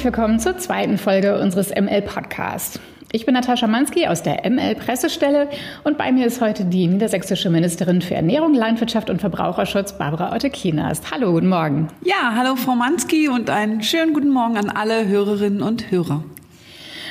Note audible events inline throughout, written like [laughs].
Herzlich willkommen zur zweiten Folge unseres ML Podcasts. Ich bin Natascha Mansky aus der ML Pressestelle und bei mir ist heute die niedersächsische Ministerin für Ernährung, Landwirtschaft und Verbraucherschutz, Barbara Otte-Kienast. Hallo, guten Morgen. Ja, hallo Frau Mansky und einen schönen guten Morgen an alle Hörerinnen und Hörer.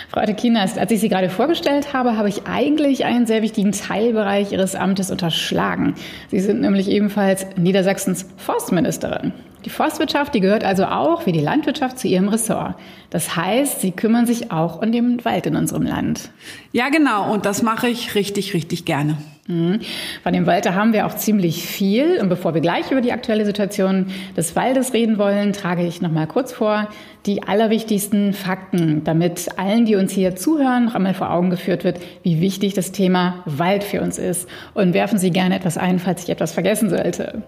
Frau Otte-Kienast, als ich Sie gerade vorgestellt habe, habe ich eigentlich einen sehr wichtigen Teilbereich Ihres Amtes unterschlagen. Sie sind nämlich ebenfalls Niedersachsens Forstministerin. Die Forstwirtschaft, die gehört also auch wie die Landwirtschaft zu ihrem Ressort. Das heißt, sie kümmern sich auch um den Wald in unserem Land. Ja, genau. Und das mache ich richtig, richtig gerne. Mhm. Von dem Wald, da haben wir auch ziemlich viel. Und bevor wir gleich über die aktuelle Situation des Waldes reden wollen, trage ich noch mal kurz vor die allerwichtigsten Fakten, damit allen, die uns hier zuhören, noch einmal vor Augen geführt wird, wie wichtig das Thema Wald für uns ist. Und werfen Sie gerne etwas ein, falls ich etwas vergessen sollte.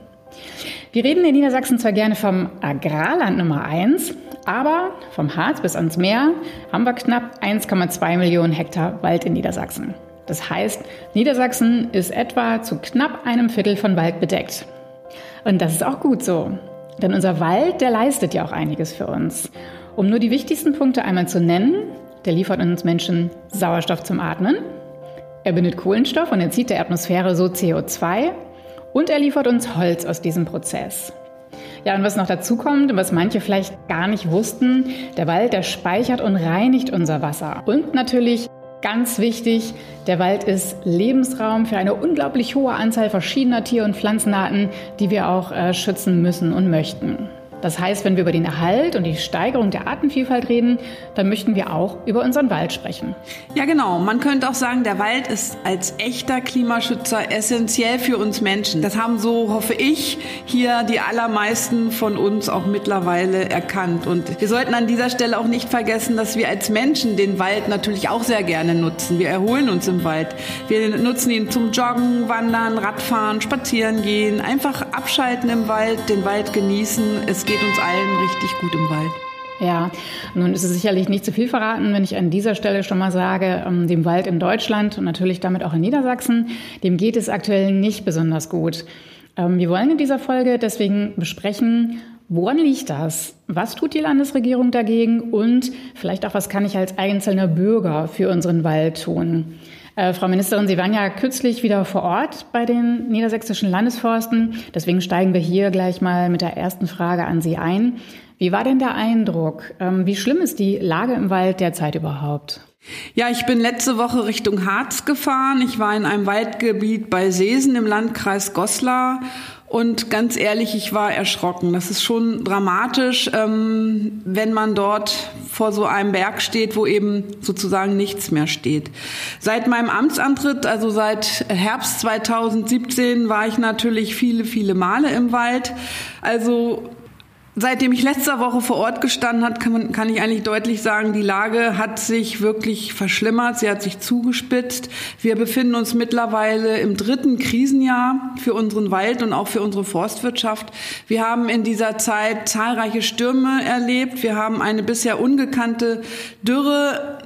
Wir reden in Niedersachsen zwar gerne vom Agrarland Nummer eins, aber vom Harz bis ans Meer haben wir knapp 1,2 Millionen Hektar Wald in Niedersachsen. Das heißt, Niedersachsen ist etwa zu knapp einem Viertel von Wald bedeckt. Und das ist auch gut so. Denn unser Wald, der leistet ja auch einiges für uns. Um nur die wichtigsten Punkte einmal zu nennen, der liefert uns Menschen Sauerstoff zum Atmen, er bindet Kohlenstoff und entzieht der Atmosphäre so CO2 und er liefert uns Holz aus diesem Prozess. Ja, und was noch dazu kommt und was manche vielleicht gar nicht wussten, der Wald, der speichert und reinigt unser Wasser. Und natürlich ganz wichtig, der Wald ist Lebensraum für eine unglaublich hohe Anzahl verschiedener Tier- und Pflanzenarten, die wir auch äh, schützen müssen und möchten. Das heißt, wenn wir über den Erhalt und die Steigerung der Artenvielfalt reden, dann möchten wir auch über unseren Wald sprechen. Ja, genau. Man könnte auch sagen, der Wald ist als echter Klimaschützer essentiell für uns Menschen. Das haben so, hoffe ich, hier die allermeisten von uns auch mittlerweile erkannt. Und wir sollten an dieser Stelle auch nicht vergessen, dass wir als Menschen den Wald natürlich auch sehr gerne nutzen. Wir erholen uns im Wald. Wir nutzen ihn zum Joggen, Wandern, Radfahren, Spazieren gehen, einfach abschalten im Wald, den Wald genießen. Es geht uns allen richtig gut im Wald. Ja, nun ist es sicherlich nicht zu viel verraten, wenn ich an dieser Stelle schon mal sage, ähm, dem Wald in Deutschland und natürlich damit auch in Niedersachsen, dem geht es aktuell nicht besonders gut. Ähm, wir wollen in dieser Folge deswegen besprechen, woran liegt das? Was tut die Landesregierung dagegen? Und vielleicht auch, was kann ich als einzelner Bürger für unseren Wald tun? Äh, Frau Ministerin, Sie waren ja kürzlich wieder vor Ort bei den niedersächsischen Landesforsten. Deswegen steigen wir hier gleich mal mit der ersten Frage an Sie ein. Wie war denn der Eindruck? Ähm, wie schlimm ist die Lage im Wald derzeit überhaupt? Ja, ich bin letzte Woche Richtung Harz gefahren. Ich war in einem Waldgebiet bei Seesen im Landkreis Goslar und ganz ehrlich, ich war erschrocken. Das ist schon dramatisch, ähm, wenn man dort vor so einem Berg steht, wo eben sozusagen nichts mehr steht. Seit meinem Amtsantritt, also seit Herbst 2017, war ich natürlich viele, viele Male im Wald. Also Seitdem ich letzter Woche vor Ort gestanden hat, kann, man, kann ich eigentlich deutlich sagen, die Lage hat sich wirklich verschlimmert, sie hat sich zugespitzt. Wir befinden uns mittlerweile im dritten Krisenjahr für unseren Wald und auch für unsere Forstwirtschaft. Wir haben in dieser Zeit zahlreiche Stürme erlebt. Wir haben eine bisher ungekannte Dürre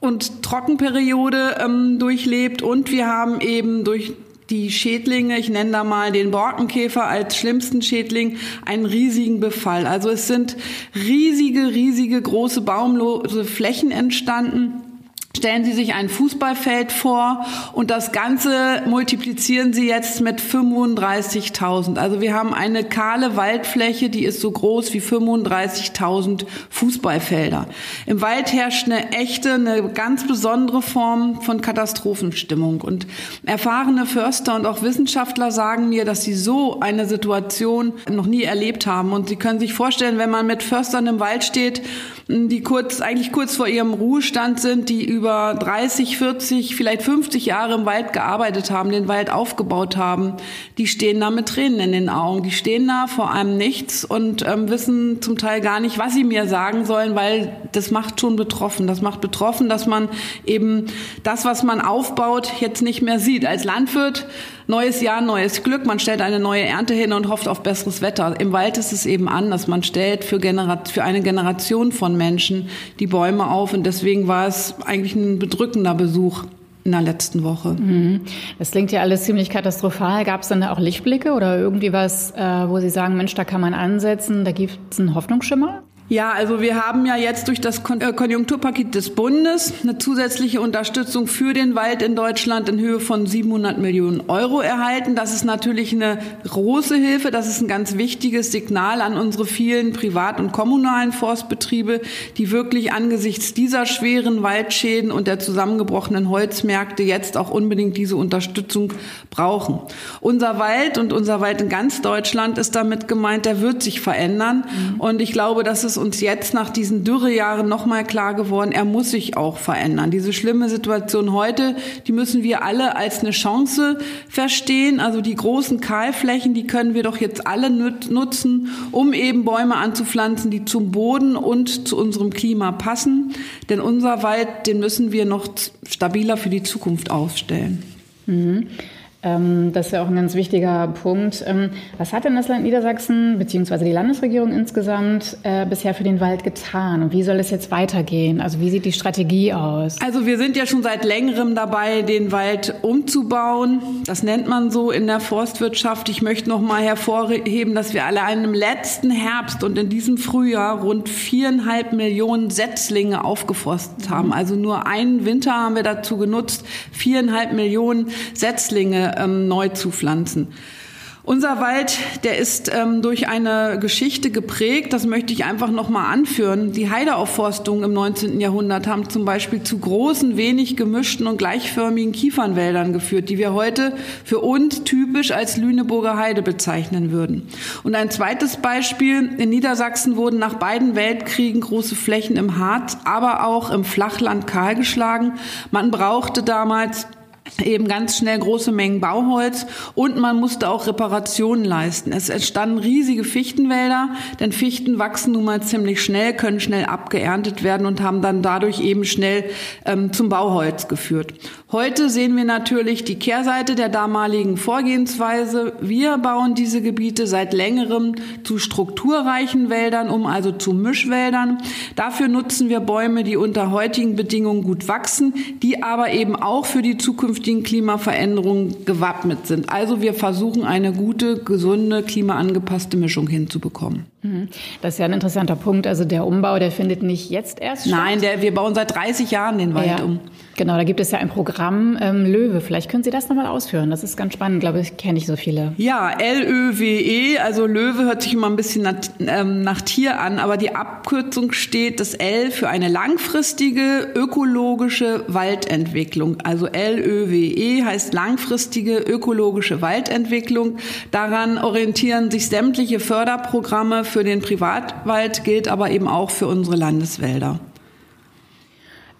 und Trockenperiode ähm, durchlebt und wir haben eben durch die Schädlinge, ich nenne da mal den Borkenkäfer als schlimmsten Schädling, einen riesigen Befall. Also es sind riesige, riesige große baumlose Flächen entstanden. Stellen Sie sich ein Fußballfeld vor und das Ganze multiplizieren Sie jetzt mit 35.000. Also wir haben eine kahle Waldfläche, die ist so groß wie 35.000 Fußballfelder. Im Wald herrscht eine echte, eine ganz besondere Form von Katastrophenstimmung. Und erfahrene Förster und auch Wissenschaftler sagen mir, dass sie so eine Situation noch nie erlebt haben. Und Sie können sich vorstellen, wenn man mit Förstern im Wald steht, die kurz, eigentlich kurz vor ihrem Ruhestand sind, die über 30, 40, vielleicht 50 Jahre im Wald gearbeitet haben, den Wald aufgebaut haben, die stehen da mit Tränen in den Augen. Die stehen da vor einem Nichts und ähm, wissen zum Teil gar nicht, was sie mir sagen sollen, weil das macht schon betroffen. Das macht betroffen, dass man eben das, was man aufbaut, jetzt nicht mehr sieht. Als Landwirt neues Jahr, neues Glück. Man stellt eine neue Ernte hin und hofft auf besseres Wetter. Im Wald ist es eben anders. Man stellt für, Generat für eine Generation von Menschen die Bäume auf und deswegen war es eigentlich ein bedrückender Besuch in der letzten Woche. Mhm. Das klingt ja alles ziemlich katastrophal. Gab es dann da auch Lichtblicke oder irgendwie was, äh, wo Sie sagen, Mensch, da kann man ansetzen, da gibt es einen Hoffnungsschimmer? Ja, also wir haben ja jetzt durch das äh, Konjunkturpaket des Bundes eine zusätzliche Unterstützung für den Wald in Deutschland in Höhe von 700 Millionen Euro erhalten. Das ist natürlich eine große Hilfe. Das ist ein ganz wichtiges Signal an unsere vielen privat- und kommunalen Forstbetriebe, die wirklich angesichts dieser schweren Waldschäden und der zusammengebrochenen Holzmärkte jetzt auch unbedingt diese Unterstützung brauchen. Unser Wald und unser Wald in ganz Deutschland ist damit gemeint, der wird sich verändern. Mhm. Und ich glaube, dass es uns jetzt nach diesen Dürrejahren nochmal klar geworden, er muss sich auch verändern. Diese schlimme Situation heute, die müssen wir alle als eine Chance verstehen. Also die großen Kahlflächen, die können wir doch jetzt alle nutzen, um eben Bäume anzupflanzen, die zum Boden und zu unserem Klima passen. Denn unser Wald, den müssen wir noch stabiler für die Zukunft aufstellen. Mhm. Ähm, das ist ja auch ein ganz wichtiger Punkt. Ähm, was hat denn das Land Niedersachsen bzw. die Landesregierung insgesamt äh, bisher für den Wald getan und wie soll es jetzt weitergehen? Also wie sieht die Strategie aus? Also wir sind ja schon seit längerem dabei, den Wald umzubauen. Das nennt man so in der Forstwirtschaft. Ich möchte noch mal hervorheben, dass wir alle im letzten Herbst und in diesem Frühjahr rund viereinhalb Millionen Setzlinge aufgeforstet haben. Also nur einen Winter haben wir dazu genutzt, viereinhalb Millionen Setzlinge ähm, neu zu pflanzen. Unser Wald, der ist ähm, durch eine Geschichte geprägt, das möchte ich einfach nochmal anführen. Die Heideaufforstungen im 19. Jahrhundert haben zum Beispiel zu großen, wenig gemischten und gleichförmigen Kiefernwäldern geführt, die wir heute für uns typisch als Lüneburger Heide bezeichnen würden. Und ein zweites Beispiel, in Niedersachsen wurden nach beiden Weltkriegen große Flächen im Harz, aber auch im Flachland kahlgeschlagen. Man brauchte damals eben ganz schnell große Mengen Bauholz und man musste auch Reparationen leisten. Es entstanden riesige Fichtenwälder, denn Fichten wachsen nun mal ziemlich schnell, können schnell abgeerntet werden und haben dann dadurch eben schnell ähm, zum Bauholz geführt. Heute sehen wir natürlich die Kehrseite der damaligen Vorgehensweise. Wir bauen diese Gebiete seit längerem zu strukturreichen Wäldern um, also zu Mischwäldern. Dafür nutzen wir Bäume, die unter heutigen Bedingungen gut wachsen, die aber eben auch für die zukünftigen Klimaveränderungen gewappnet sind. Also wir versuchen eine gute, gesunde, klimaangepasste Mischung hinzubekommen. Mhm. Das ist ja ein interessanter Punkt. Also der Umbau, der findet nicht jetzt erst statt. Nein, der, wir bauen seit 30 Jahren den Wald ja. um. Genau, da gibt es ja ein Programm ähm, Löwe. Vielleicht können Sie das nochmal ausführen. Das ist ganz spannend, glaube ich, kenne ich so viele. Ja, L-Ö-W-E, also Löwe hört sich immer ein bisschen nach, ähm, nach Tier an, aber die Abkürzung steht das L für eine langfristige ökologische Waldentwicklung. Also L-Ö-W-E heißt langfristige ökologische Waldentwicklung. Daran orientieren sich sämtliche Förderprogramme für den Privatwald, gilt aber eben auch für unsere Landeswälder.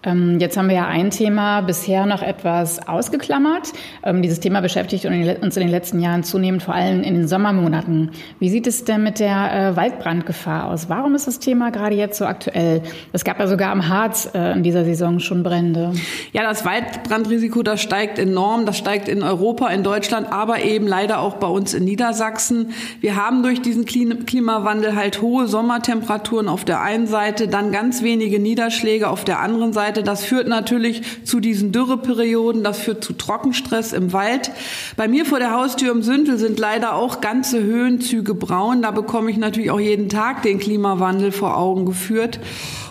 Ähm, jetzt haben wir ja ein Thema bisher noch etwas ausgeklammert. Ähm, dieses Thema beschäftigt uns in den letzten Jahren zunehmend, vor allem in den Sommermonaten. Wie sieht es denn mit der äh, Waldbrandgefahr aus? Warum ist das Thema gerade jetzt so aktuell? Es gab ja sogar am Harz äh, in dieser Saison schon Brände. Ja, das Waldbrandrisiko, das steigt enorm. Das steigt in Europa, in Deutschland, aber eben leider auch bei uns in Niedersachsen. Wir haben durch diesen Klimawandel halt hohe Sommertemperaturen auf der einen Seite, dann ganz wenige Niederschläge auf der anderen Seite. Seite. Das führt natürlich zu diesen Dürreperioden, das führt zu Trockenstress im Wald. Bei mir vor der Haustür im Sündel sind leider auch ganze Höhenzüge braun. Da bekomme ich natürlich auch jeden Tag den Klimawandel vor Augen geführt.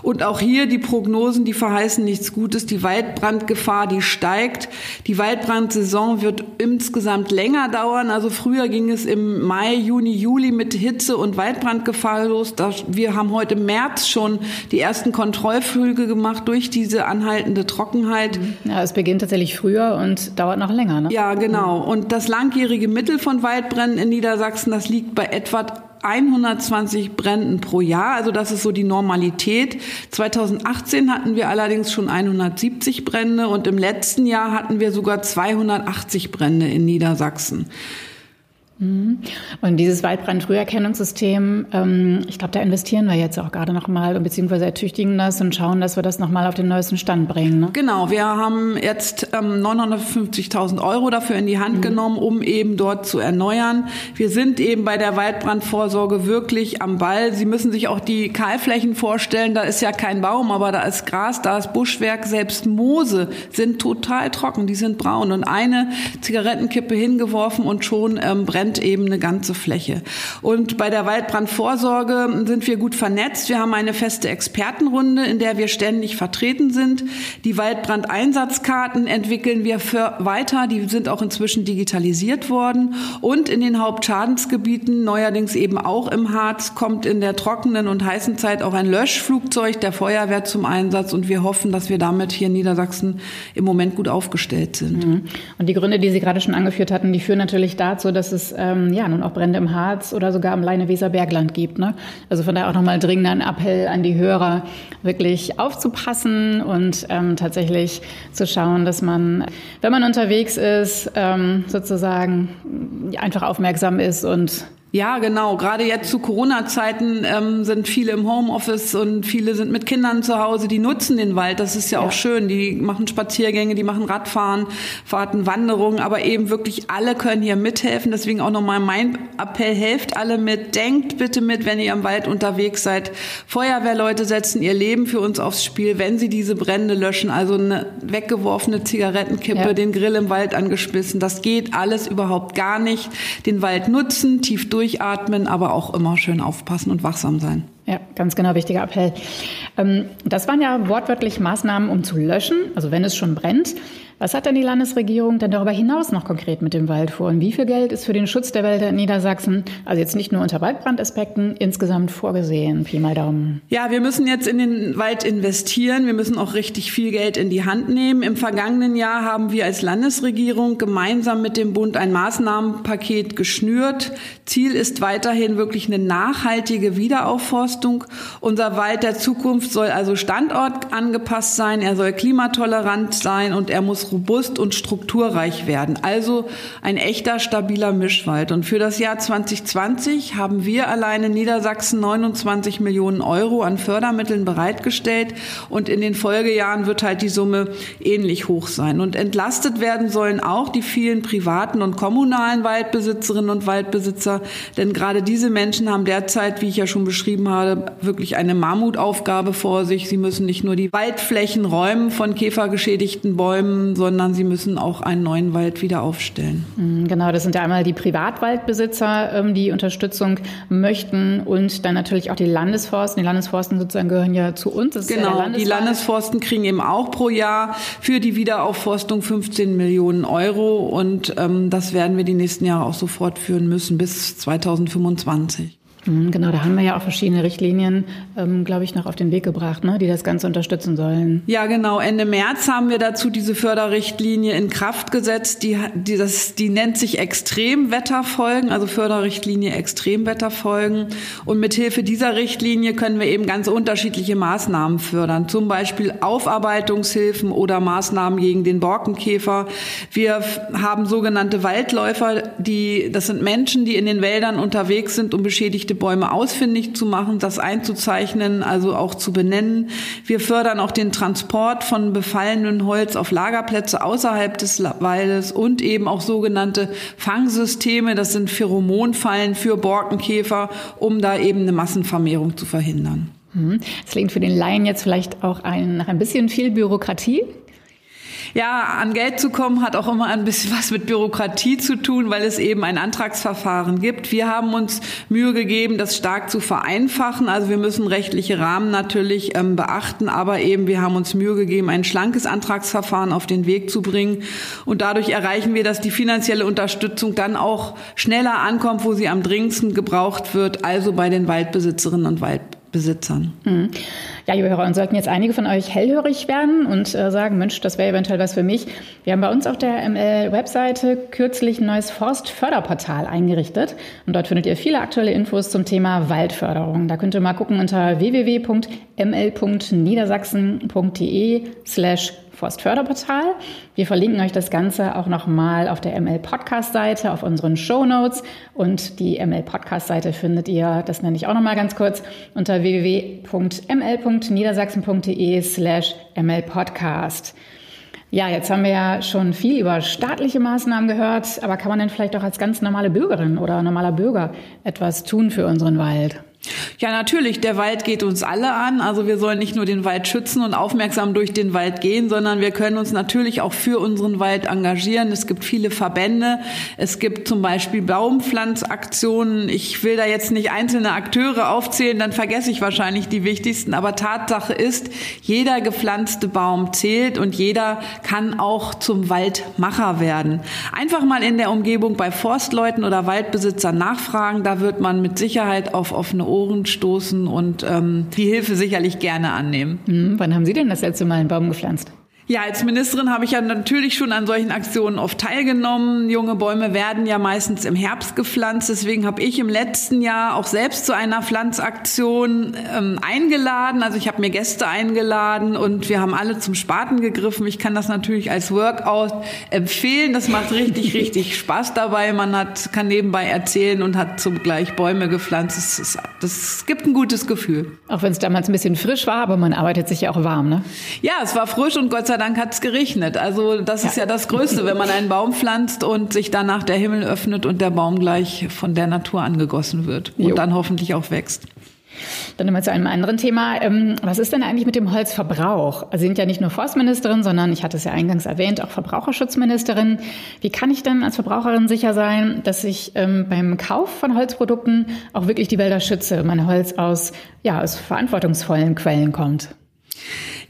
Und auch hier die Prognosen, die verheißen nichts Gutes. Die Waldbrandgefahr, die steigt. Die Waldbrandsaison wird insgesamt länger dauern. Also früher ging es im Mai, Juni, Juli mit Hitze und Waldbrandgefahr los. Wir haben heute März schon die ersten Kontrollflüge gemacht durch diese anhaltende Trockenheit. Ja, es beginnt tatsächlich früher und dauert noch länger. Ne? Ja, genau. Und das langjährige Mittel von Waldbränden in Niedersachsen, das liegt bei etwa 120 Bränden pro Jahr. Also das ist so die Normalität. 2018 hatten wir allerdings schon 170 Brände und im letzten Jahr hatten wir sogar 280 Brände in Niedersachsen. Mhm. Und dieses Waldbrandfrüherkennungssystem, ähm, ich glaube, da investieren wir jetzt auch gerade nochmal, beziehungsweise ertüchtigen das und schauen, dass wir das nochmal auf den neuesten Stand bringen. Ne? Genau, wir haben jetzt ähm, 950.000 Euro dafür in die Hand mhm. genommen, um eben dort zu erneuern. Wir sind eben bei der Waldbrandvorsorge wirklich am Ball. Sie müssen sich auch die Kahlflächen vorstellen. Da ist ja kein Baum, aber da ist Gras, da ist Buschwerk. Selbst Moose sind total trocken, die sind braun. Und eine Zigarettenkippe hingeworfen und schon ähm, brennt brennt eben eine ganze Fläche. Und bei der Waldbrandvorsorge sind wir gut vernetzt. Wir haben eine feste Expertenrunde, in der wir ständig vertreten sind. Die Waldbrandeinsatzkarten entwickeln wir für weiter. Die sind auch inzwischen digitalisiert worden. Und in den Hauptschadensgebieten, neuerdings eben auch im Harz, kommt in der trockenen und heißen Zeit auch ein Löschflugzeug der Feuerwehr zum Einsatz. Und wir hoffen, dass wir damit hier in Niedersachsen im Moment gut aufgestellt sind. Mhm. Und die Gründe, die Sie gerade schon angeführt hatten, die führen natürlich dazu, dass es ähm, ja nun auch Brände im Harz oder sogar am Leine-Weser-Bergland gibt. Ne? Also von daher auch nochmal dringender ein Appell an die Hörer, wirklich aufzupassen und ähm, tatsächlich zu schauen, dass man, wenn man unterwegs ist, ähm, sozusagen einfach aufmerksam ist und ja, genau. Gerade jetzt zu Corona-Zeiten ähm, sind viele im Homeoffice und viele sind mit Kindern zu Hause. Die nutzen den Wald. Das ist ja, ja. auch schön. Die machen Spaziergänge, die machen Radfahren, Fahrten, Wanderungen. Aber eben wirklich alle können hier mithelfen. Deswegen auch nochmal mein Appell: Helft alle mit. Denkt bitte mit, wenn ihr im Wald unterwegs seid. Feuerwehrleute setzen ihr Leben für uns aufs Spiel, wenn sie diese Brände löschen. Also eine weggeworfene Zigarettenkippe, ja. den Grill im Wald angeschmissen. Das geht alles überhaupt gar nicht. Den Wald nutzen, tief durch durchatmen, aber auch immer schön aufpassen und wachsam sein. Ja, ganz genau, wichtiger Appell. Ähm, das waren ja wortwörtlich Maßnahmen, um zu löschen, also wenn es schon brennt. Was hat denn die Landesregierung denn darüber hinaus noch konkret mit dem Wald vor? Und wie viel Geld ist für den Schutz der Wälder in Niedersachsen, also jetzt nicht nur unter Waldbrandaspekten, insgesamt vorgesehen? Pi mal Daumen. Ja, wir müssen jetzt in den Wald investieren. Wir müssen auch richtig viel Geld in die Hand nehmen. Im vergangenen Jahr haben wir als Landesregierung gemeinsam mit dem Bund ein Maßnahmenpaket geschnürt. Ziel ist weiterhin wirklich eine nachhaltige Wiederaufforstung. Unser Wald der Zukunft soll also standortangepasst sein. Er soll klimatolerant sein und er muss robust und strukturreich werden. Also ein echter, stabiler Mischwald. Und für das Jahr 2020 haben wir allein in Niedersachsen 29 Millionen Euro an Fördermitteln bereitgestellt. Und in den Folgejahren wird halt die Summe ähnlich hoch sein. Und entlastet werden sollen auch die vielen privaten und kommunalen Waldbesitzerinnen und Waldbesitzer. Denn gerade diese Menschen haben derzeit, wie ich ja schon beschrieben habe, wirklich eine Mammutaufgabe vor sich. Sie müssen nicht nur die Waldflächen räumen von käfergeschädigten Bäumen, sondern sie müssen auch einen neuen Wald wieder aufstellen. Mhm, genau, das sind ja einmal die Privatwaldbesitzer, ähm, die Unterstützung möchten und dann natürlich auch die Landesforsten. Die Landesforsten sozusagen gehören ja zu uns. Genau, die Landesforsten kriegen eben auch pro Jahr für die Wiederaufforstung 15 Millionen Euro und ähm, das werden wir die nächsten Jahre auch so fortführen müssen bis 2025. Mhm, genau, da haben wir ja auch verschiedene Richtlinien, ähm, glaube ich, noch auf den Weg gebracht, ne, die das Ganze unterstützen sollen. Ja, genau. Ende März haben wir dazu diese Förderrichtlinie in Kraft gesetzt. Die, die, das, die nennt sich Extremwetterfolgen, also Förderrichtlinie Extremwetterfolgen. Und mithilfe dieser Richtlinie können wir eben ganz unterschiedliche Maßnahmen fördern. Zum Beispiel Aufarbeitungshilfen oder Maßnahmen gegen den Borkenkäfer. Wir haben sogenannte Waldläufer, die, das sind Menschen, die in den Wäldern unterwegs sind, um beschädigte geschädigte Bäume ausfindig zu machen, das einzuzeichnen, also auch zu benennen. Wir fördern auch den Transport von befallenen Holz auf Lagerplätze außerhalb des Waldes und eben auch sogenannte Fangsysteme, das sind Pheromonfallen für Borkenkäfer, um da eben eine Massenvermehrung zu verhindern. Mhm. Es klingt für den Laien jetzt vielleicht auch ein, nach ein bisschen viel Bürokratie. Ja, an Geld zu kommen hat auch immer ein bisschen [laughs] was mit Bürokratie zu tun, weil es eben ein Antragsverfahren gibt. Wir haben uns Mühe gegeben, das stark zu vereinfachen. Also wir müssen rechtliche Rahmen natürlich ähm, beachten, aber eben wir haben uns Mühe gegeben, ein schlankes Antragsverfahren auf den Weg zu bringen. Und dadurch erreichen wir, dass die finanzielle Unterstützung dann auch schneller ankommt, wo sie am dringendsten gebraucht wird, also bei den Waldbesitzerinnen und Waldbesitzern. Besitzern. Mhm. Ja, liebe Hörer, und sollten jetzt einige von euch hellhörig werden und äh, sagen, Mensch, das wäre eventuell was für mich. Wir haben bei uns auf der ML-Webseite kürzlich ein neues Forstförderportal eingerichtet und dort findet ihr viele aktuelle Infos zum Thema Waldförderung. Da könnt ihr mal gucken unter www.ml.niedersachsen.de slash Forstförderportal. Wir verlinken euch das Ganze auch nochmal auf der ML Podcast Seite, auf unseren Show Notes und die ML Podcast Seite findet ihr, das nenne ich auch nochmal ganz kurz, unter www.ml.niedersachsen.de slash ML Podcast. Ja, jetzt haben wir ja schon viel über staatliche Maßnahmen gehört, aber kann man denn vielleicht auch als ganz normale Bürgerin oder normaler Bürger etwas tun für unseren Wald? Ja, natürlich. Der Wald geht uns alle an. Also wir sollen nicht nur den Wald schützen und aufmerksam durch den Wald gehen, sondern wir können uns natürlich auch für unseren Wald engagieren. Es gibt viele Verbände. Es gibt zum Beispiel Baumpflanzaktionen. Ich will da jetzt nicht einzelne Akteure aufzählen, dann vergesse ich wahrscheinlich die wichtigsten. Aber Tatsache ist, jeder gepflanzte Baum zählt und jeder kann auch zum Waldmacher werden. Einfach mal in der Umgebung bei Forstleuten oder Waldbesitzern nachfragen. Da wird man mit Sicherheit auf offene Ohren stoßen und ähm, die Hilfe sicherlich gerne annehmen. Hm, wann haben Sie denn das letzte Mal einen Baum gepflanzt? Ja, als Ministerin habe ich ja natürlich schon an solchen Aktionen oft teilgenommen. Junge Bäume werden ja meistens im Herbst gepflanzt. Deswegen habe ich im letzten Jahr auch selbst zu einer Pflanzaktion ähm, eingeladen. Also ich habe mir Gäste eingeladen und wir haben alle zum Spaten gegriffen. Ich kann das natürlich als Workout empfehlen. Das macht richtig, [laughs] richtig Spaß dabei. Man hat, kann nebenbei erzählen und hat zugleich Bäume gepflanzt. Das, ist, das gibt ein gutes Gefühl. Auch wenn es damals ein bisschen frisch war, aber man arbeitet sich ja auch warm, ne? Ja, es war frisch und Gott sei Dank hat es geregnet. Also das ja. ist ja das Größte, wenn man einen Baum pflanzt und sich danach der Himmel öffnet und der Baum gleich von der Natur angegossen wird und jo. dann hoffentlich auch wächst. Dann nochmal zu einem anderen Thema. Ähm, was ist denn eigentlich mit dem Holzverbrauch? Sie sind ja nicht nur Forstministerin, sondern ich hatte es ja eingangs erwähnt, auch Verbraucherschutzministerin. Wie kann ich denn als Verbraucherin sicher sein, dass ich ähm, beim Kauf von Holzprodukten auch wirklich die Wälder schütze, mein Holz aus, ja, aus verantwortungsvollen Quellen kommt?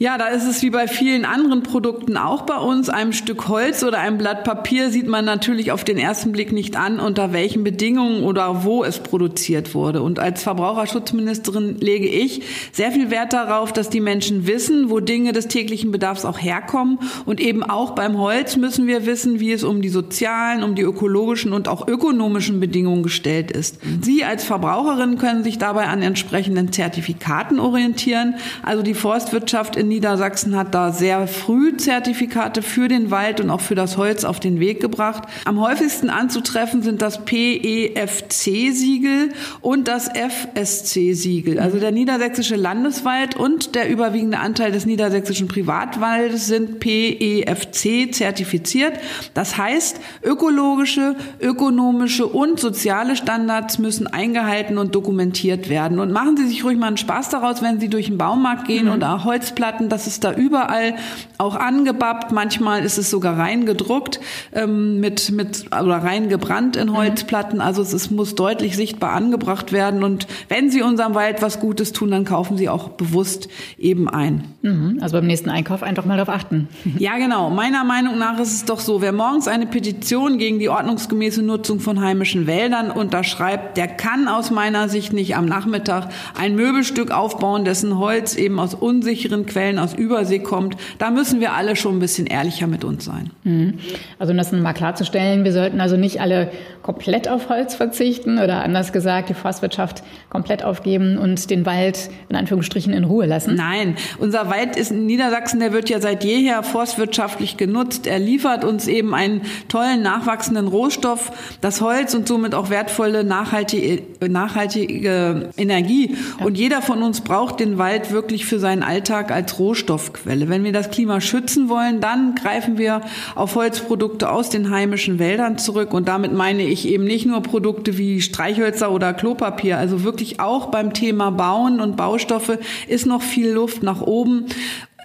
Ja, da ist es wie bei vielen anderen Produkten auch bei uns. Einem Stück Holz oder einem Blatt Papier sieht man natürlich auf den ersten Blick nicht an, unter welchen Bedingungen oder wo es produziert wurde. Und als Verbraucherschutzministerin lege ich sehr viel Wert darauf, dass die Menschen wissen, wo Dinge des täglichen Bedarfs auch herkommen. Und eben auch beim Holz müssen wir wissen, wie es um die sozialen, um die ökologischen und auch ökonomischen Bedingungen gestellt ist. Sie als Verbraucherin können sich dabei an entsprechenden Zertifikaten orientieren. Also die Forstwirtschaft in Niedersachsen hat da sehr früh Zertifikate für den Wald und auch für das Holz auf den Weg gebracht. Am häufigsten anzutreffen sind das PEFC-Siegel und das FSC-Siegel. Also der niedersächsische Landeswald und der überwiegende Anteil des niedersächsischen Privatwaldes sind PEFC zertifiziert. Das heißt, ökologische, ökonomische und soziale Standards müssen eingehalten und dokumentiert werden. Und machen Sie sich ruhig mal einen Spaß daraus, wenn Sie durch den Baumarkt gehen mhm. und Holzplatten. Das ist da überall auch angebappt. Manchmal ist es sogar reingedruckt ähm, mit mit oder reingebrannt in mhm. Holzplatten. Also es, es muss deutlich sichtbar angebracht werden. Und wenn Sie unserem Wald was Gutes tun, dann kaufen Sie auch bewusst eben ein. Mhm. Also beim nächsten Einkauf einfach mal darauf achten. [laughs] Ja, genau. Meiner Meinung nach ist es doch so, wer morgens eine Petition gegen die ordnungsgemäße Nutzung von heimischen Wäldern unterschreibt, der kann aus meiner Sicht nicht am Nachmittag ein Möbelstück aufbauen, dessen Holz eben aus unsicheren Quellen aus Übersee kommt, da müssen wir alle schon ein bisschen ehrlicher mit uns sein. Mhm. Also um das mal klarzustellen, wir sollten also nicht alle komplett auf Holz verzichten oder anders gesagt die Forstwirtschaft komplett aufgeben und den Wald in Anführungsstrichen in Ruhe lassen? Nein, unser Wald ist in Niedersachsen, der wird ja seit jeher forstwirtschaftlich genutzt. Er liefert uns eben einen tollen nachwachsenden Rohstoff, das Holz und somit auch wertvolle nachhaltige, nachhaltige Energie. Ja. Und jeder von uns braucht den Wald wirklich für seinen Alltag als Rohstoffquelle. Wenn wir das Klima schützen wollen, dann greifen wir auf Holzprodukte aus den heimischen Wäldern zurück und damit meine ich eben nicht nur Produkte wie Streichhölzer oder Klopapier, also wirklich auch beim Thema Bauen und Baustoffe ist noch viel Luft nach oben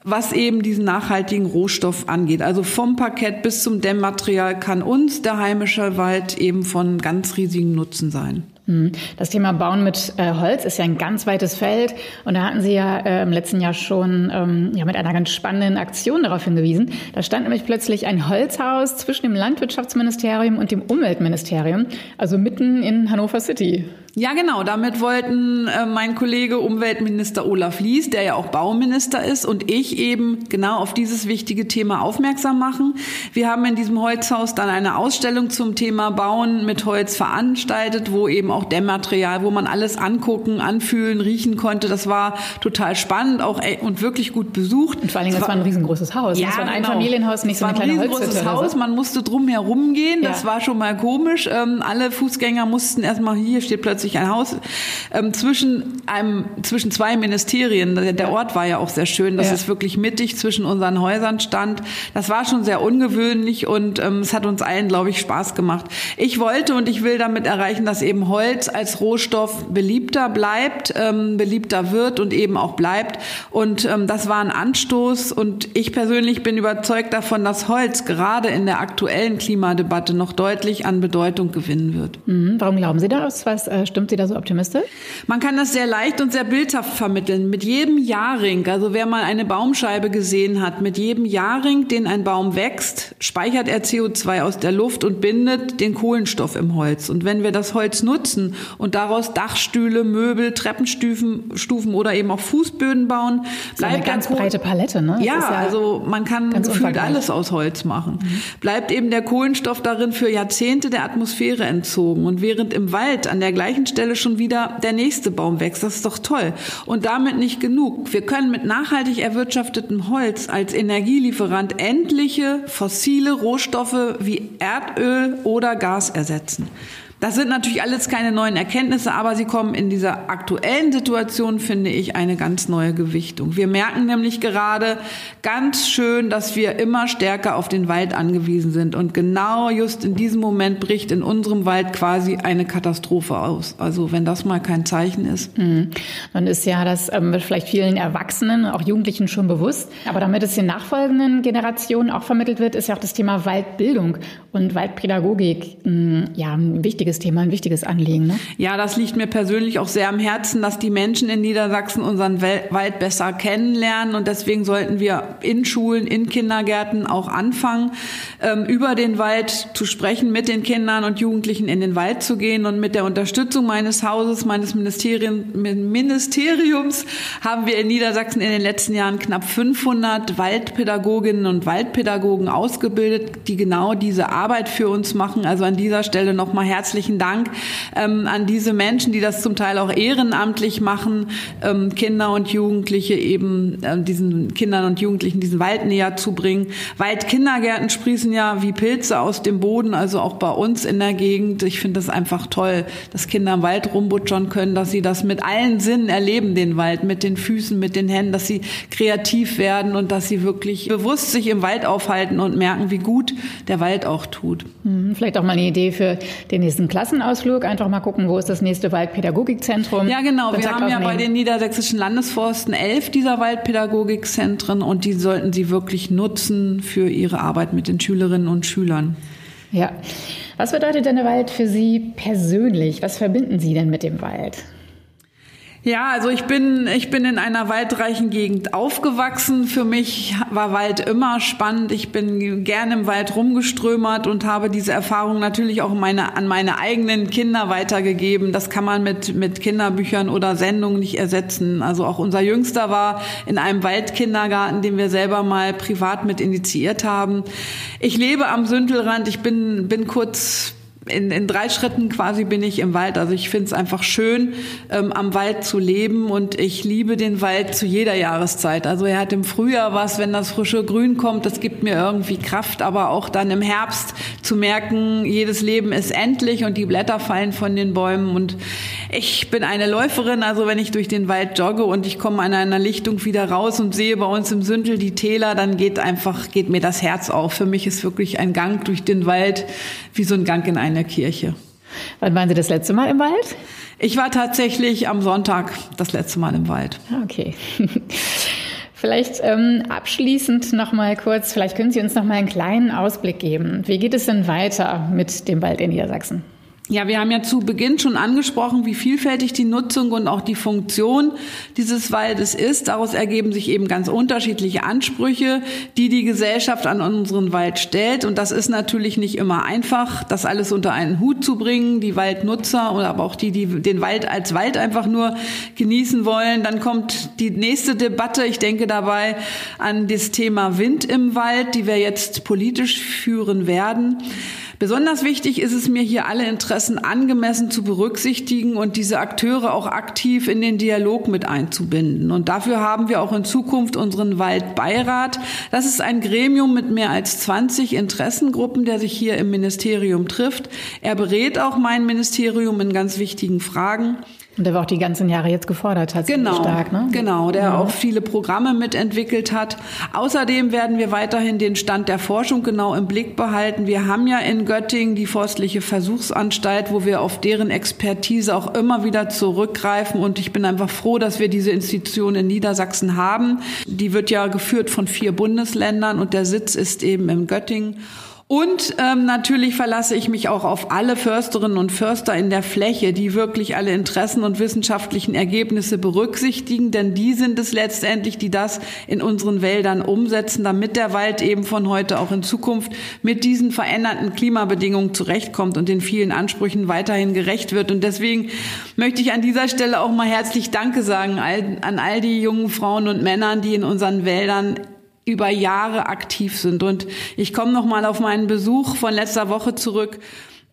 was eben diesen nachhaltigen Rohstoff angeht. Also vom Parkett bis zum Dämmmaterial kann uns der heimische Wald eben von ganz riesigen Nutzen sein. Hm. Das Thema Bauen mit äh, Holz ist ja ein ganz weites Feld. Und da hatten Sie ja äh, im letzten Jahr schon ähm, ja, mit einer ganz spannenden Aktion darauf hingewiesen. Da stand nämlich plötzlich ein Holzhaus zwischen dem Landwirtschaftsministerium und dem Umweltministerium, also mitten in Hannover City. Ja, genau. Damit wollten äh, mein Kollege Umweltminister Olaf Lies, der ja auch Bauminister ist, und ich eben genau auf dieses wichtige Thema aufmerksam machen. Wir haben in diesem Holzhaus dann eine Ausstellung zum Thema Bauen mit Holz veranstaltet, wo eben auch Dämmmaterial, wo man alles angucken, anfühlen, riechen konnte. Das war total spannend auch ey, und wirklich gut besucht. Und vor allen Dingen, das war ein riesengroßes Haus. Ja, das war ein genau. Einfamilienhaus, nicht so eine kleine Holzhütte. Ein riesengroßes Haus. Man musste drum herum gehen. Das ja. war schon mal komisch. Ähm, alle Fußgänger mussten erstmal, hier steht plötzlich plötzlich ein Haus ähm, zwischen einem, zwischen zwei Ministerien. Der, Ort war ja auch sehr schön, dass ja. es wirklich mittig zwischen unseren Häusern stand. Das war schon sehr ungewöhnlich und ähm, es hat uns allen, glaube ich, Spaß gemacht. Ich wollte und ich will damit erreichen, dass eben Holz als Rohstoff beliebter bleibt, ähm, beliebter wird und eben auch bleibt. Und ähm, das war ein Anstoß und ich persönlich bin überzeugt davon, dass Holz gerade in der aktuellen Klimadebatte noch deutlich an Bedeutung gewinnen wird. Mhm. Warum glauben Sie das? Was äh, stimmt Sie da so optimistisch? Man kann das sehr leicht und sehr bildhaft vermitteln. Mit jedem Jahrring, also wer mal eine Baumscheibe gesehen hat, mit jedem Jahrring, den ein Baum wächst, speichert er CO2 aus der Luft und bindet den Kohlenstoff im Holz. Und wenn wir das Holz nutzen und daraus Dachstühle, Möbel, Treppenstufen Stufen oder eben auch Fußböden bauen, bleibt eine ganz breite Palette, ne? Ja, ja, also man kann gefühlt alles aus Holz machen. Mhm. Bleibt eben der Kohlenstoff darin für Jahrzehnte der Atmosphäre entzogen. Und während im Wald an der gleichen Stelle schon wieder der nächste Baum wächst, das ist doch toll. Und damit nicht genug. Wir können mit nachhaltig erwirtschaftetem Holz als Energielieferant endliche fossile Rohstoffe wie Erdöl oder Gas ersetzen. Das sind natürlich alles keine neuen Erkenntnisse, aber sie kommen in dieser aktuellen Situation, finde ich, eine ganz neue Gewichtung. Wir merken nämlich gerade ganz schön, dass wir immer stärker auf den Wald angewiesen sind. Und genau just in diesem Moment bricht in unserem Wald quasi eine Katastrophe aus. Also wenn das mal kein Zeichen ist. Mhm. Dann ist ja das ähm, vielleicht vielen Erwachsenen, auch Jugendlichen schon bewusst. Aber damit es den nachfolgenden Generationen auch vermittelt wird, ist ja auch das Thema Waldbildung und Waldpädagogik mh, mm, ja, ein wichtiges wichtiges Thema, ein wichtiges Anliegen. Ne? Ja, das liegt mir persönlich auch sehr am Herzen, dass die Menschen in Niedersachsen unseren Wald besser kennenlernen. Und deswegen sollten wir in Schulen, in Kindergärten auch anfangen, ähm, über den Wald zu sprechen, mit den Kindern und Jugendlichen in den Wald zu gehen. Und mit der Unterstützung meines Hauses, meines Ministeriums haben wir in Niedersachsen in den letzten Jahren knapp 500 Waldpädagoginnen und Waldpädagogen ausgebildet, die genau diese Arbeit für uns machen. Also an dieser Stelle nochmal herzlich herzlichen Dank ähm, an diese Menschen, die das zum Teil auch ehrenamtlich machen, ähm, Kinder und Jugendliche eben äh, diesen Kindern und Jugendlichen diesen Wald näher zu bringen. Waldkindergärten sprießen ja wie Pilze aus dem Boden, also auch bei uns in der Gegend. Ich finde das einfach toll, dass Kinder im Wald rumbutschern können, dass sie das mit allen Sinnen erleben, den Wald, mit den Füßen, mit den Händen, dass sie kreativ werden und dass sie wirklich bewusst sich im Wald aufhalten und merken, wie gut der Wald auch tut. Hm, vielleicht auch mal eine Idee für den nächsten Klassenausflug, einfach mal gucken, wo ist das nächste Waldpädagogikzentrum. Ja, genau. Kontakt wir haben aufnehmen. ja bei den niedersächsischen Landesforsten elf dieser Waldpädagogikzentren und die sollten sie wirklich nutzen für ihre Arbeit mit den Schülerinnen und Schülern. Ja. Was bedeutet denn der Wald für Sie persönlich? Was verbinden Sie denn mit dem Wald? Ja, also ich bin, ich bin in einer waldreichen Gegend aufgewachsen. Für mich war Wald immer spannend. Ich bin gerne im Wald rumgeströmert und habe diese Erfahrung natürlich auch meine, an meine eigenen Kinder weitergegeben. Das kann man mit, mit Kinderbüchern oder Sendungen nicht ersetzen. Also auch unser Jüngster war in einem Waldkindergarten, den wir selber mal privat mit initiiert haben. Ich lebe am Sündelrand. Ich bin, bin kurz in, in drei Schritten quasi bin ich im Wald. Also ich finde es einfach schön, ähm, am Wald zu leben und ich liebe den Wald zu jeder Jahreszeit. Also er hat im Frühjahr was, wenn das frische Grün kommt, das gibt mir irgendwie Kraft, aber auch dann im Herbst zu merken, jedes Leben ist endlich und die Blätter fallen von den Bäumen und ich bin eine Läuferin, also wenn ich durch den Wald jogge und ich komme an einer Lichtung wieder raus und sehe bei uns im Sündel die Täler, dann geht einfach, geht mir das Herz auf. Für mich ist wirklich ein Gang durch den Wald wie so ein Gang in eine Kirche. Wann waren Sie das letzte Mal im Wald? Ich war tatsächlich am Sonntag das letzte Mal im Wald. Ah, okay. [laughs] Vielleicht ähm, abschließend noch mal kurz, vielleicht können Sie uns noch mal einen kleinen Ausblick geben. Wie geht es denn weiter mit dem Wald in Niedersachsen? Ja, wir haben ja zu Beginn schon angesprochen, wie vielfältig die Nutzung und auch die Funktion dieses Waldes ist. Daraus ergeben sich eben ganz unterschiedliche Ansprüche, die die Gesellschaft an unseren Wald stellt. Und das ist natürlich nicht immer einfach, das alles unter einen Hut zu bringen. Die Waldnutzer oder aber auch die, die den Wald als Wald einfach nur genießen wollen. Dann kommt die nächste Debatte. Ich denke dabei an das Thema Wind im Wald, die wir jetzt politisch führen werden. Besonders wichtig ist es mir hier alle Interessen angemessen zu berücksichtigen und diese Akteure auch aktiv in den Dialog mit einzubinden. Und dafür haben wir auch in Zukunft unseren Waldbeirat. Das ist ein Gremium mit mehr als 20 Interessengruppen, der sich hier im Ministerium trifft. Er berät auch mein Ministerium in ganz wichtigen Fragen. Und der war auch die ganzen Jahre jetzt gefordert hat. Genau, stark, ne? genau, der ja. auch viele Programme mitentwickelt hat. Außerdem werden wir weiterhin den Stand der Forschung genau im Blick behalten. Wir haben ja in Göttingen die Forstliche Versuchsanstalt, wo wir auf deren Expertise auch immer wieder zurückgreifen. Und ich bin einfach froh, dass wir diese Institution in Niedersachsen haben. Die wird ja geführt von vier Bundesländern und der Sitz ist eben in Göttingen. Und ähm, natürlich verlasse ich mich auch auf alle Försterinnen und Förster in der Fläche, die wirklich alle Interessen und wissenschaftlichen Ergebnisse berücksichtigen, denn die sind es letztendlich, die das in unseren Wäldern umsetzen, damit der Wald eben von heute auch in Zukunft mit diesen veränderten Klimabedingungen zurechtkommt und den vielen Ansprüchen weiterhin gerecht wird. Und deswegen möchte ich an dieser Stelle auch mal herzlich Danke sagen an all die jungen Frauen und Männern, die in unseren Wäldern über Jahre aktiv sind. Und ich komme noch mal auf meinen Besuch von letzter Woche zurück.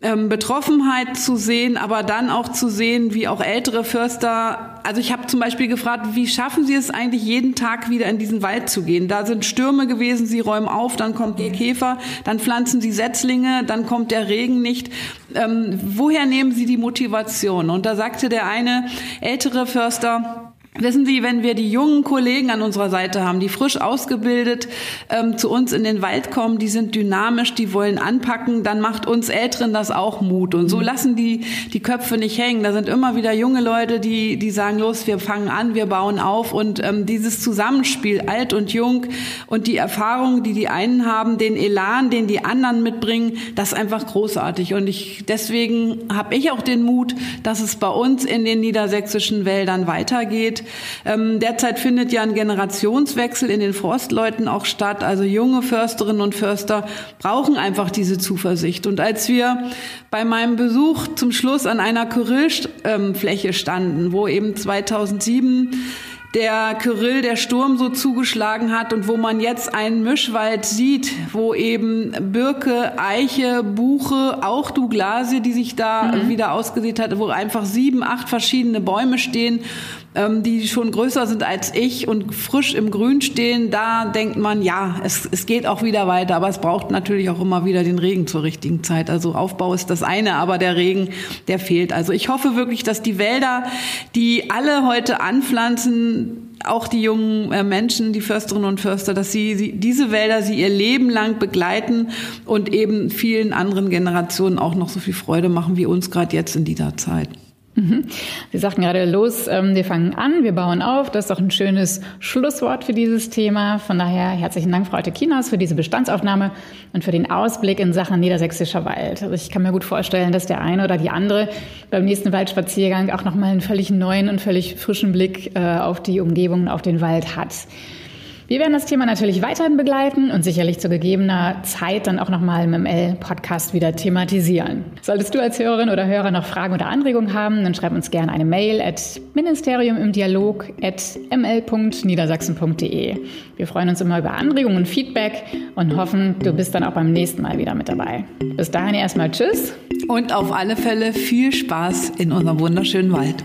Ähm, Betroffenheit zu sehen, aber dann auch zu sehen, wie auch ältere Förster, also ich habe zum Beispiel gefragt, wie schaffen Sie es eigentlich jeden Tag wieder in diesen Wald zu gehen? Da sind Stürme gewesen, Sie räumen auf, dann kommt der Käfer, dann pflanzen Sie Setzlinge, dann kommt der Regen nicht. Ähm, woher nehmen Sie die Motivation? Und da sagte der eine ältere Förster, Wissen Sie, wenn wir die jungen Kollegen an unserer Seite haben, die frisch ausgebildet ähm, zu uns in den Wald kommen, die sind dynamisch, die wollen anpacken, dann macht uns Älteren das auch Mut. Und so mhm. lassen die die Köpfe nicht hängen. Da sind immer wieder junge Leute, die, die sagen, los, wir fangen an, wir bauen auf. Und ähm, dieses Zusammenspiel, alt und jung und die Erfahrung, die die einen haben, den Elan, den die anderen mitbringen, das ist einfach großartig. Und ich, deswegen habe ich auch den Mut, dass es bei uns in den niedersächsischen Wäldern weitergeht ähm, derzeit findet ja ein Generationswechsel in den Forstleuten auch statt. Also junge Försterinnen und Förster brauchen einfach diese Zuversicht. Und als wir bei meinem Besuch zum Schluss an einer Kyrillfläche standen, wo eben 2007 der Kyrill, der Sturm so zugeschlagen hat und wo man jetzt einen Mischwald sieht, wo eben Birke, Eiche, Buche, auch Douglasie, die sich da mhm. wieder ausgesät hat, wo einfach sieben, acht verschiedene Bäume stehen die schon größer sind als ich und frisch im Grün stehen, da denkt man, ja, es, es geht auch wieder weiter, aber es braucht natürlich auch immer wieder den Regen zur richtigen Zeit. Also Aufbau ist das eine, aber der Regen, der fehlt. Also ich hoffe wirklich, dass die Wälder, die alle heute anpflanzen, auch die jungen äh, Menschen, die Försterinnen und Förster, dass sie, sie diese Wälder sie ihr Leben lang begleiten und eben vielen anderen Generationen auch noch so viel Freude machen wie uns gerade jetzt in dieser Zeit. Mhm. Sie sagten gerade los, ähm, wir fangen an, wir bauen auf. Das ist doch ein schönes Schlusswort für dieses Thema. Von daher herzlichen Dank, Frau Kinas, für diese Bestandsaufnahme und für den Ausblick in Sachen niedersächsischer Wald. Also ich kann mir gut vorstellen, dass der eine oder die andere beim nächsten Waldspaziergang auch nochmal einen völlig neuen und völlig frischen Blick äh, auf die Umgebung, auf den Wald hat. Wir werden das Thema natürlich weiterhin begleiten und sicherlich zu gegebener Zeit dann auch nochmal im ML-Podcast wieder thematisieren. Solltest du als Hörerin oder Hörer noch Fragen oder Anregungen haben, dann schreib uns gerne eine Mail at ministeriumimdialog at ml.niedersachsen.de. Wir freuen uns immer über Anregungen und Feedback und hoffen, du bist dann auch beim nächsten Mal wieder mit dabei. Bis dahin erstmal Tschüss. Und auf alle Fälle viel Spaß in unserem wunderschönen Wald.